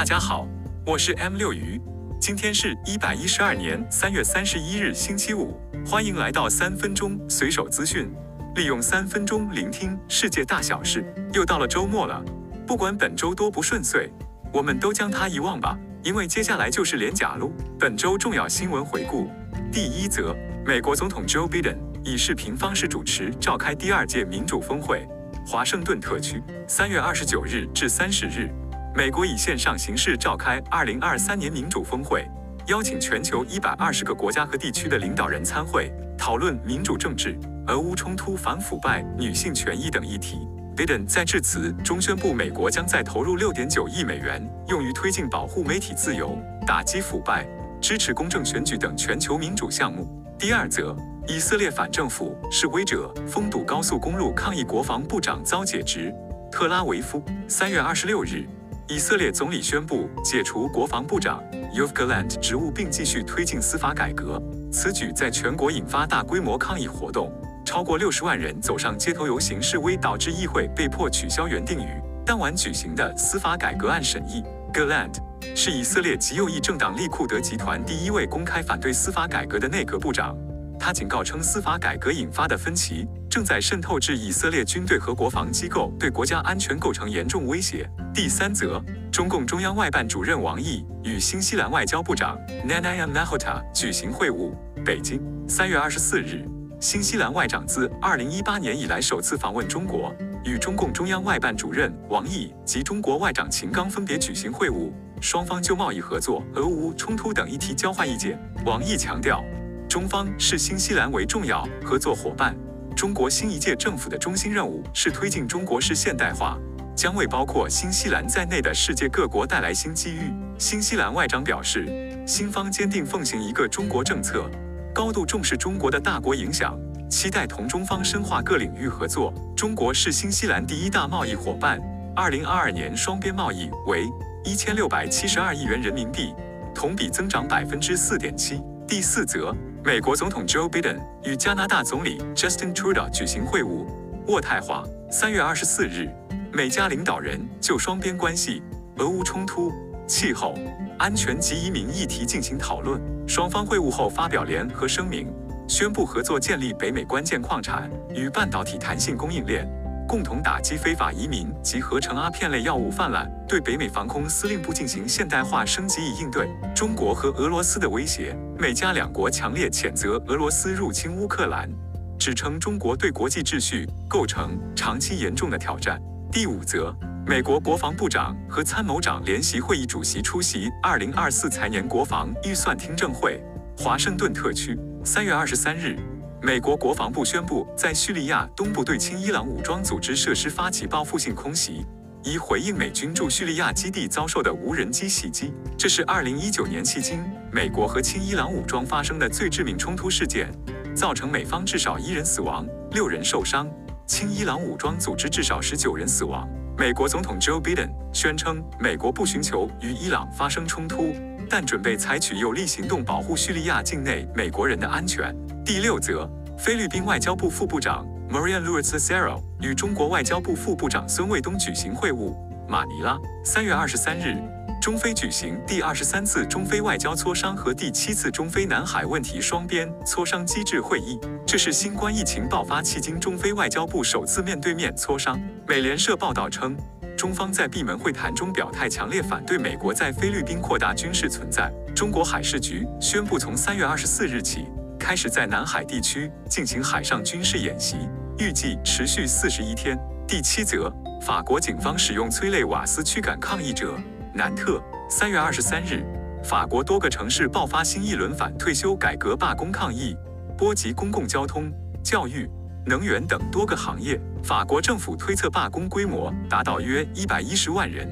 大家好，我是 M 六鱼，今天是一百一十二年三月三十一日星期五，欢迎来到三分钟随手资讯，利用三分钟聆听世界大小事。又到了周末了，不管本周多不顺遂，我们都将它遗忘吧，因为接下来就是连假喽。本周重要新闻回顾，第一则，美国总统 Joe Biden 以视频方式主持召开第二届民主峰会，华盛顿特区，三月二十九日至三十日。美国以线上形式召开二零二三年民主峰会，邀请全球一百二十个国家和地区的领导人参会，讨论民主政治、俄乌冲突、反腐败、女性权益等议题。Biden 在致辞中宣布，美国将再投入六点九亿美元，用于推进保护媒体自由、打击腐败、支持公正选举等全球民主项目。第二则，以色列反政府示威者封堵高速公路抗议，国防部长遭解职。特拉维夫，三月二十六日。以色列总理宣布解除国防部长 y o v g a l a n d 职务，并继续推进司法改革。此举在全国引发大规模抗议活动，超过六十万人走上街头游行示威，导致议会被迫取消原定于当晚举行的司法改革案审议。Gallant 是以色列极右翼政党利库德集团第一位公开反对司法改革的内阁部长。他警告称，司法改革引发的分歧正在渗透至以色列军队和国防机构，对国家安全构成严重威胁。第三则，中共中央外办主任王毅与新西兰外交部长 Nanaia Mahota 举行会晤。北京，三月二十四日，新西兰外长自二零一八年以来首次访问中国，与中共中央外办主任王毅及中国外长秦刚分别举行会晤，双方就贸易合作、俄乌冲突等议题交换意见。王毅强调。中方视新西兰为重要合作伙伴。中国新一届政府的中心任务是推进中国式现代化，将为包括新西兰在内的世界各国带来新机遇。新西兰外长表示，新方坚定奉行一个中国政策，高度重视中国的大国影响，期待同中方深化各领域合作。中国是新西兰第一大贸易伙伴，二零二二年双边贸易为一千六百七十二亿元人民币，同比增长百分之四点七。第四则。美国总统 Joe Biden 与加拿大总理 Justin Trudeau 举行会晤，渥太华。三月二十四日，美加领导人就双边关系、俄乌冲突、气候、安全及移民议题进行讨论。双方会晤后发表联合声明，宣布合作建立北美关键矿产与半导体弹性供应链。共同打击非法移民及合成阿片类药物泛滥，对北美防空司令部进行现代化升级，以应对中国和俄罗斯的威胁。美加两国强烈谴责俄罗斯入侵乌克兰，指称中国对国际秩序构成长期严重的挑战。第五则，美国国防部长和参谋长联席会议主席出席二零二四财年国防预算听证会，华盛顿特区，三月二十三日。美国国防部宣布，在叙利亚东部对亲伊朗武装组织设施发起报复性空袭，以回应美军驻叙利亚基地遭受的无人机袭击。这是2019年迄今美国和亲伊朗武装发生的最致命冲突事件，造成美方至少一人死亡、六人受伤，亲伊朗武装组织至少十九人死亡。美国总统 Joe Biden 宣称，美国不寻求与伊朗发生冲突，但准备采取有力行动保护叙利亚境内美国人的安全。第六则，菲律宾外交部副部长 Maria l u i s c e r o 与中国外交部副部长孙卫东举行会晤。马尼拉，三月二十三日，中菲举行第二十三次中菲外交磋商和第七次中菲南海问题双边磋商机制会议。这是新冠疫情爆发迄今中菲外交部首次面对面磋商。美联社报道称，中方在闭门会谈中表态强烈反对美国在菲律宾扩大军事存在。中国海事局宣布，从三月二十四日起。开始在南海地区进行海上军事演习，预计持续四十一天。第七则，法国警方使用催泪瓦斯驱赶抗议者。南特，三月二十三日，法国多个城市爆发新一轮反退休改革罢工抗议，波及公共交通、教育、能源等多个行业。法国政府推测罢工规模达到约一百一十万人。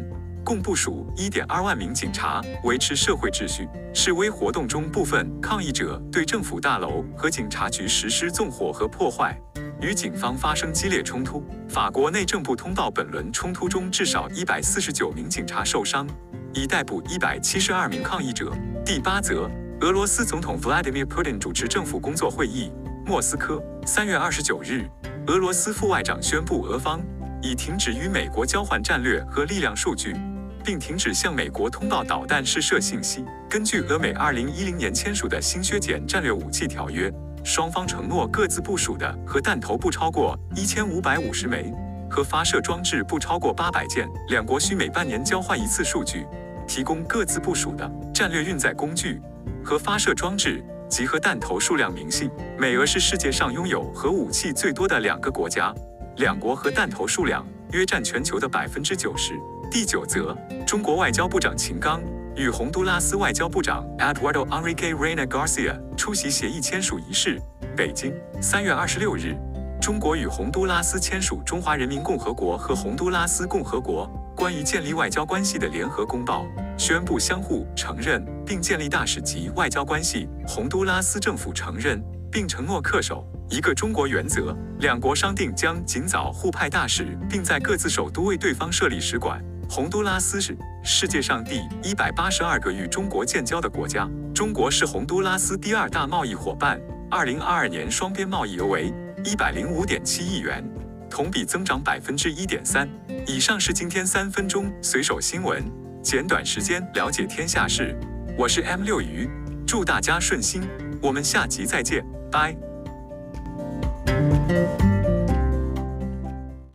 共部署1.2万名警察维持社会秩序。示威活动中，部分抗议者对政府大楼和警察局实施纵火和破坏，与警方发生激烈冲突。法国内政部通报，本轮冲突中至少149名警察受伤，已逮捕172名抗议者。第八则，俄罗斯总统 Vladimir Putin 主持政府工作会议。莫斯科，三月二十九日，俄罗斯副外长宣布，俄方已停止与美国交换战略和力量数据。并停止向美国通报导弹试射信息。根据俄美2010年签署的新削减战略武器条约，双方承诺各自部署的核弹头不超过1550枚，和发射装置不超过800件。两国需每半年交换一次数据，提供各自部署的战略运载工具、和发射装置及核弹头数量明细。美俄是世界上拥有核武器最多的两个国家，两国核弹头数量约占全球的百分之九十。第九则，中国外交部长秦刚。与洪都拉斯外交部长 Eduardo Enrique Reina Garcia 出席协议签署仪式。北京，三月二十六日，中国与洪都拉斯签署《中华人民共和国和洪都拉斯共和国关于建立外交关系的联合公报》，宣布相互承认并建立大使级外交关系。洪都拉斯政府承认并承诺恪守一个中国原则。两国商定将尽早互派大使，并在各自首都为对方设立使馆。洪都拉斯是世界上第一百八十二个与中国建交的国家，中国是洪都拉斯第二大贸易伙伴。二零二二年双边贸易额为一百零五点七亿元，同比增长百分之一点三。以上是今天三分钟随手新闻，简短时间了解天下事。我是 M 六鱼，祝大家顺心，我们下集再见，拜。